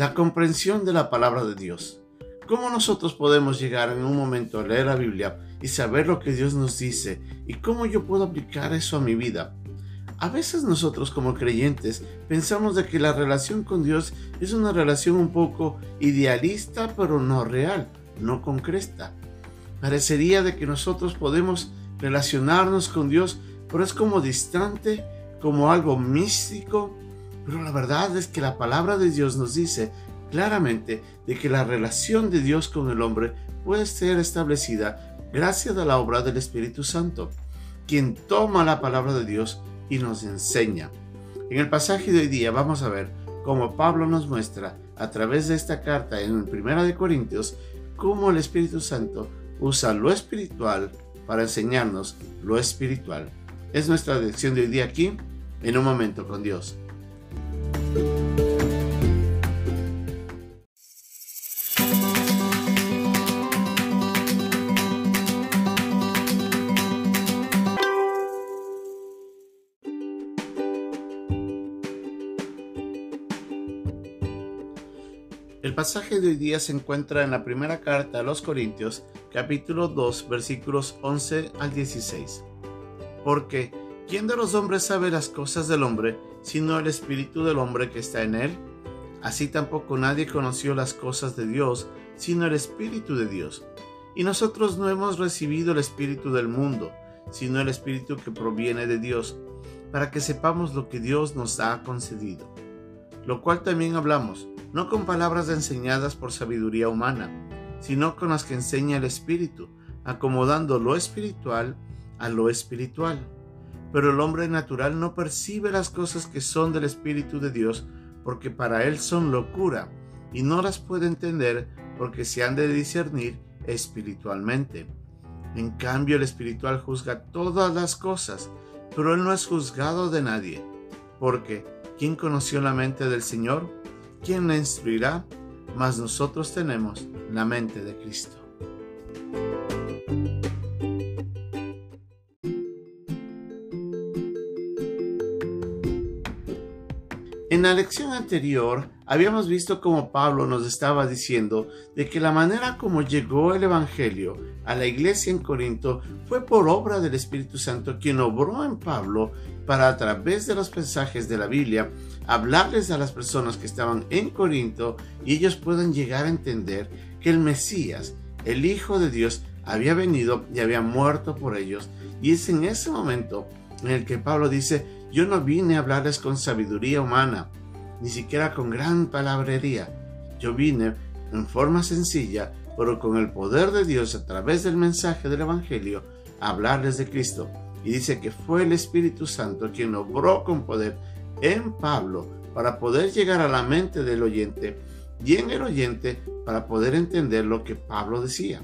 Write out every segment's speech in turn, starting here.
la comprensión de la palabra de Dios. ¿Cómo nosotros podemos llegar en un momento a leer la Biblia y saber lo que Dios nos dice y cómo yo puedo aplicar eso a mi vida? A veces nosotros como creyentes pensamos de que la relación con Dios es una relación un poco idealista pero no real, no concreta. Parecería de que nosotros podemos relacionarnos con Dios, pero es como distante, como algo místico. Pero la verdad es que la palabra de Dios nos dice claramente de que la relación de Dios con el hombre puede ser establecida gracias a la obra del Espíritu Santo, quien toma la palabra de Dios y nos enseña. En el pasaje de hoy día vamos a ver cómo Pablo nos muestra a través de esta carta en 1 de Corintios cómo el Espíritu Santo usa lo espiritual para enseñarnos lo espiritual. Es nuestra lección de hoy día aquí, en un momento con Dios. El pasaje de hoy día se encuentra en la primera carta a los Corintios, capítulo 2, versículos 11 al 16. Porque, ¿quién de los hombres sabe las cosas del hombre, sino el espíritu del hombre que está en él? Así tampoco nadie conoció las cosas de Dios, sino el espíritu de Dios. Y nosotros no hemos recibido el espíritu del mundo, sino el espíritu que proviene de Dios, para que sepamos lo que Dios nos ha concedido. Lo cual también hablamos no con palabras enseñadas por sabiduría humana, sino con las que enseña el Espíritu, acomodando lo espiritual a lo espiritual. Pero el hombre natural no percibe las cosas que son del Espíritu de Dios, porque para él son locura, y no las puede entender porque se han de discernir espiritualmente. En cambio, el espiritual juzga todas las cosas, pero él no es juzgado de nadie, porque ¿quién conoció la mente del Señor? ¿Quién la instruirá? Mas nosotros tenemos la mente de Cristo. En la lección anterior habíamos visto cómo Pablo nos estaba diciendo de que la manera como llegó el Evangelio a la iglesia en Corinto fue por obra del Espíritu Santo quien obró en Pablo para a través de los mensajes de la Biblia hablarles a las personas que estaban en Corinto y ellos puedan llegar a entender que el Mesías, el Hijo de Dios, había venido y había muerto por ellos. Y es en ese momento en el que Pablo dice, yo no vine a hablarles con sabiduría humana, ni siquiera con gran palabrería. Yo vine en forma sencilla, pero con el poder de Dios a través del mensaje del Evangelio, a hablarles de Cristo. Y dice que fue el Espíritu Santo quien obró con poder en Pablo para poder llegar a la mente del oyente y en el oyente para poder entender lo que Pablo decía.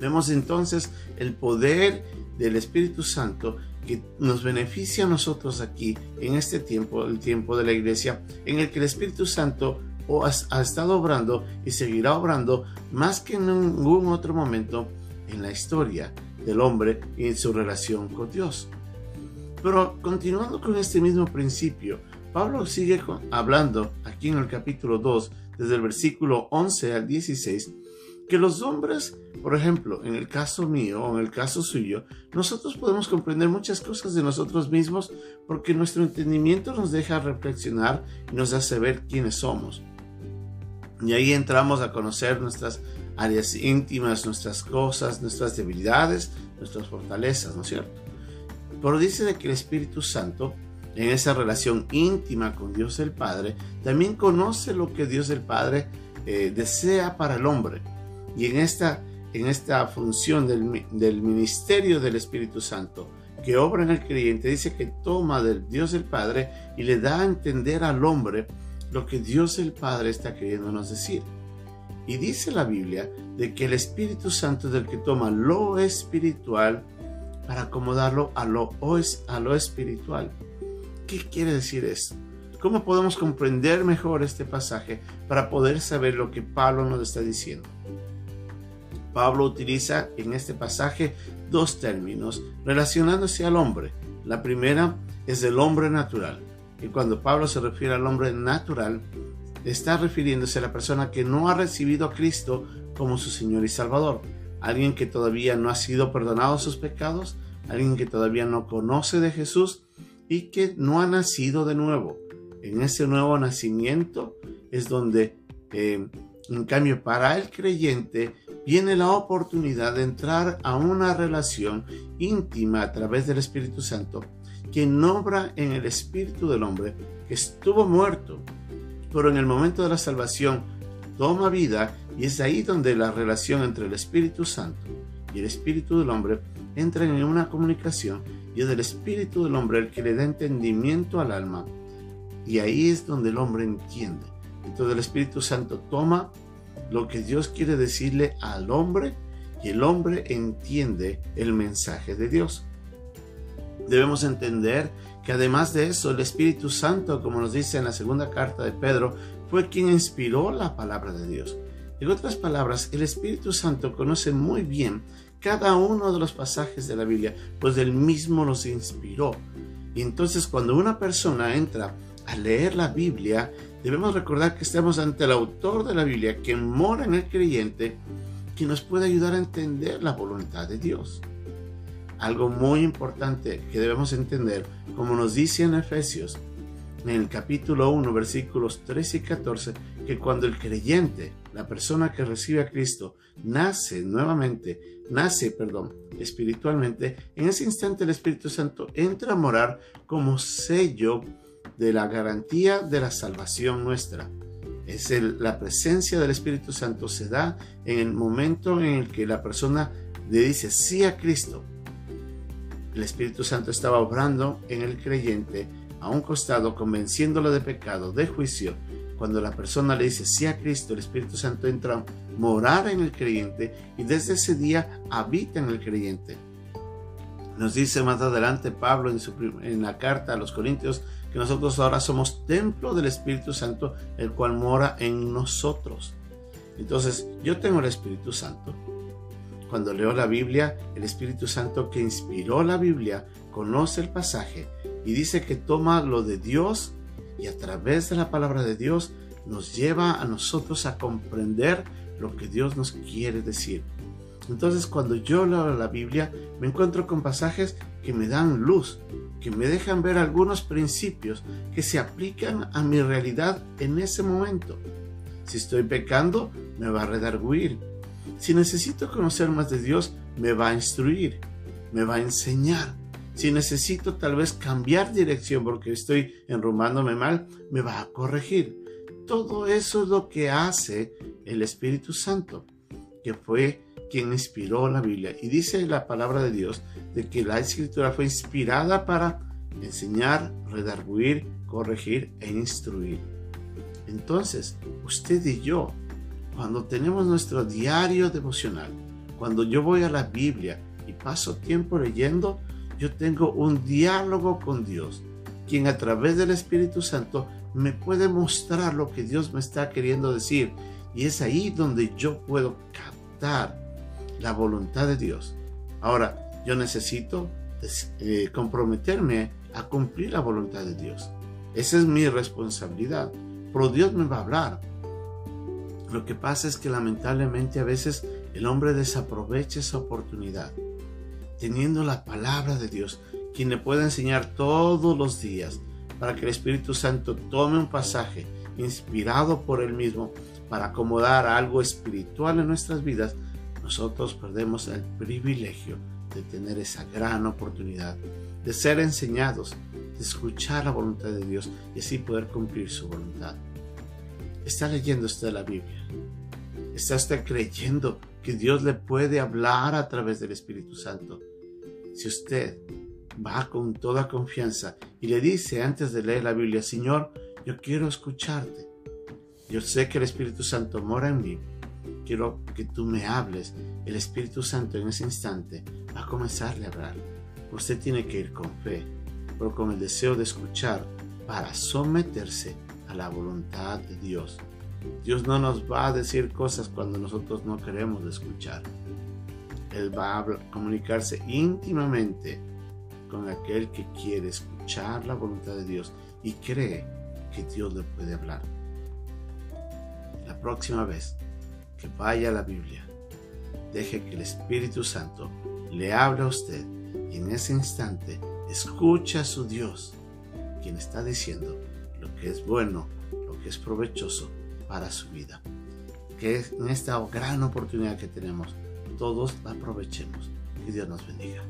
Vemos entonces el poder del Espíritu Santo que nos beneficia a nosotros aquí en este tiempo, el tiempo de la iglesia, en el que el Espíritu Santo ha, estado obrando y seguirá obrando más que en ningún otro momento en la historia del hombre y en su relación con Dios. Pero continuando con este mismo principio, Pablo sigue hablando aquí en el capítulo 2, desde el versículo 11 al 16, que los hombres, por ejemplo, en el caso mío o en el caso suyo, nosotros podemos comprender muchas cosas de nosotros mismos porque nuestro entendimiento nos deja reflexionar y nos hace ver quiénes somos. Y ahí entramos a conocer nuestras áreas íntimas, nuestras cosas, nuestras debilidades, nuestras fortalezas, ¿no es cierto? Pero dice que el Espíritu Santo, en esa relación íntima con Dios el Padre, también conoce lo que Dios el Padre eh, desea para el hombre. Y en esta, en esta función del, del ministerio del Espíritu Santo, que obra en el creyente, dice que toma del Dios el Padre y le da a entender al hombre lo que Dios el Padre está queriéndonos decir. Y dice la Biblia de que el Espíritu Santo es el que toma lo espiritual para acomodarlo a lo, a lo espiritual. ¿Qué quiere decir esto? ¿Cómo podemos comprender mejor este pasaje para poder saber lo que Pablo nos está diciendo? Pablo utiliza en este pasaje dos términos relacionándose al hombre. La primera es el hombre natural. Y cuando Pablo se refiere al hombre natural, está refiriéndose a la persona que no ha recibido a Cristo como su Señor y Salvador. Alguien que todavía no ha sido perdonado sus pecados, alguien que todavía no conoce de Jesús y que no ha nacido de nuevo. En ese nuevo nacimiento es donde, eh, en cambio, para el creyente viene la oportunidad de entrar a una relación íntima a través del Espíritu Santo, quien obra en el espíritu del hombre que estuvo muerto, pero en el momento de la salvación toma vida y es ahí donde la relación entre el Espíritu Santo y el espíritu del hombre entran en una comunicación y es el espíritu del hombre el que le da entendimiento al alma y ahí es donde el hombre entiende. Entonces el Espíritu Santo toma lo que Dios quiere decirle al hombre y el hombre entiende el mensaje de Dios. Debemos entender que además de eso, el Espíritu Santo, como nos dice en la segunda carta de Pedro, fue quien inspiró la palabra de Dios. En otras palabras, el Espíritu Santo conoce muy bien cada uno de los pasajes de la Biblia, pues él mismo los inspiró. Y entonces cuando una persona entra a leer la Biblia, debemos recordar que estamos ante el autor de la Biblia, quien mora en el creyente, que nos puede ayudar a entender la voluntad de Dios. Algo muy importante que debemos entender, como nos dice en Efesios, en el capítulo 1, versículos 13 y 14, que cuando el creyente, la persona que recibe a Cristo, nace nuevamente, nace, perdón, espiritualmente, en ese instante el Espíritu Santo entra a morar como sello de la garantía de la salvación nuestra. Es la presencia del Espíritu Santo se da en el momento en el que la persona le dice sí a Cristo. El Espíritu Santo estaba obrando en el creyente a un costado, convenciéndolo de pecado, de juicio. Cuando la persona le dice sí a Cristo, el Espíritu Santo entra a morar en el creyente y desde ese día habita en el creyente. Nos dice más adelante Pablo en, su, la carta a los Corintios que nosotros ahora somos templo del Espíritu Santo, el cual mora en nosotros. Entonces, yo tengo el Espíritu Santo. Cuando leo la Biblia, el Espíritu Santo que inspiró la Biblia conoce el pasaje y dice que toma lo de Dios y a través de la palabra de Dios nos lleva a nosotros a comprender lo que Dios nos quiere decir. Entonces cuando yo leo la Biblia me encuentro con pasajes que me dan luz, que me dejan ver algunos principios que se aplican a mi realidad en ese momento. Si estoy pecando, me va a redarguir. Si necesito conocer más de Dios, me va a instruir, me va a enseñar. Si necesito tal vez cambiar dirección porque estoy enrumándome mal, me va a corregir. Todo eso es lo que hace el Espíritu Santo, que fue quien inspiró la Biblia. Y dice la palabra de Dios de que la escritura fue inspirada para enseñar, redarguir, corregir e instruir. Entonces, usted y yo, cuando tenemos nuestro diario devocional, cuando yo voy a la Biblia y paso tiempo leyendo, yo tengo un diálogo con Dios, quien a través del Espíritu Santo me puede mostrar lo que Dios me está queriendo decir. Y es ahí donde yo puedo captar la voluntad de Dios. Ahora, yo necesito eh, comprometerme a cumplir la voluntad de Dios. Esa es mi responsabilidad. Pero Dios me va a hablar. Lo que pasa es que lamentablemente a veces el hombre desaprovecha esa oportunidad. Teniendo la palabra de Dios, quien le puede enseñar todos los días para que el Espíritu Santo tome un pasaje inspirado por él mismo para acomodar algo espiritual en nuestras vidas, nosotros perdemos el privilegio de tener esa gran oportunidad de ser enseñados, de escuchar la voluntad de Dios y así poder cumplir su voluntad. ¿Está leyendo usted la Biblia? ¿Está usted creyendo que Dios le puede hablar a través del Espíritu Santo? Si usted va con toda confianza y le dice antes de leer la Biblia, Señor, yo quiero escucharte. Yo sé que el Espíritu Santo mora en mí quiero que tú me hables. El Espíritu Santo en ese instante va a comenzarle a hablar. Usted tiene que ir con fe, pero con el deseo de escuchar para someterse a la voluntad de Dios. Dios no nos va a decir cosas cuando nosotros no queremos escuchar. Él va a comunicarse íntimamente con aquel que quiere escuchar la voluntad de Dios y cree que Dios le puede hablar. próxima vez que vaya a la Biblia, deje que el Espíritu Santo le hable a usted y en ese instante escucha a su Dios, quien está diciendo lo que es bueno, lo que es provechoso para su vida. Que en esta gran oportunidad que tenemos, todos aprovechemos. Que Dios nos bendiga.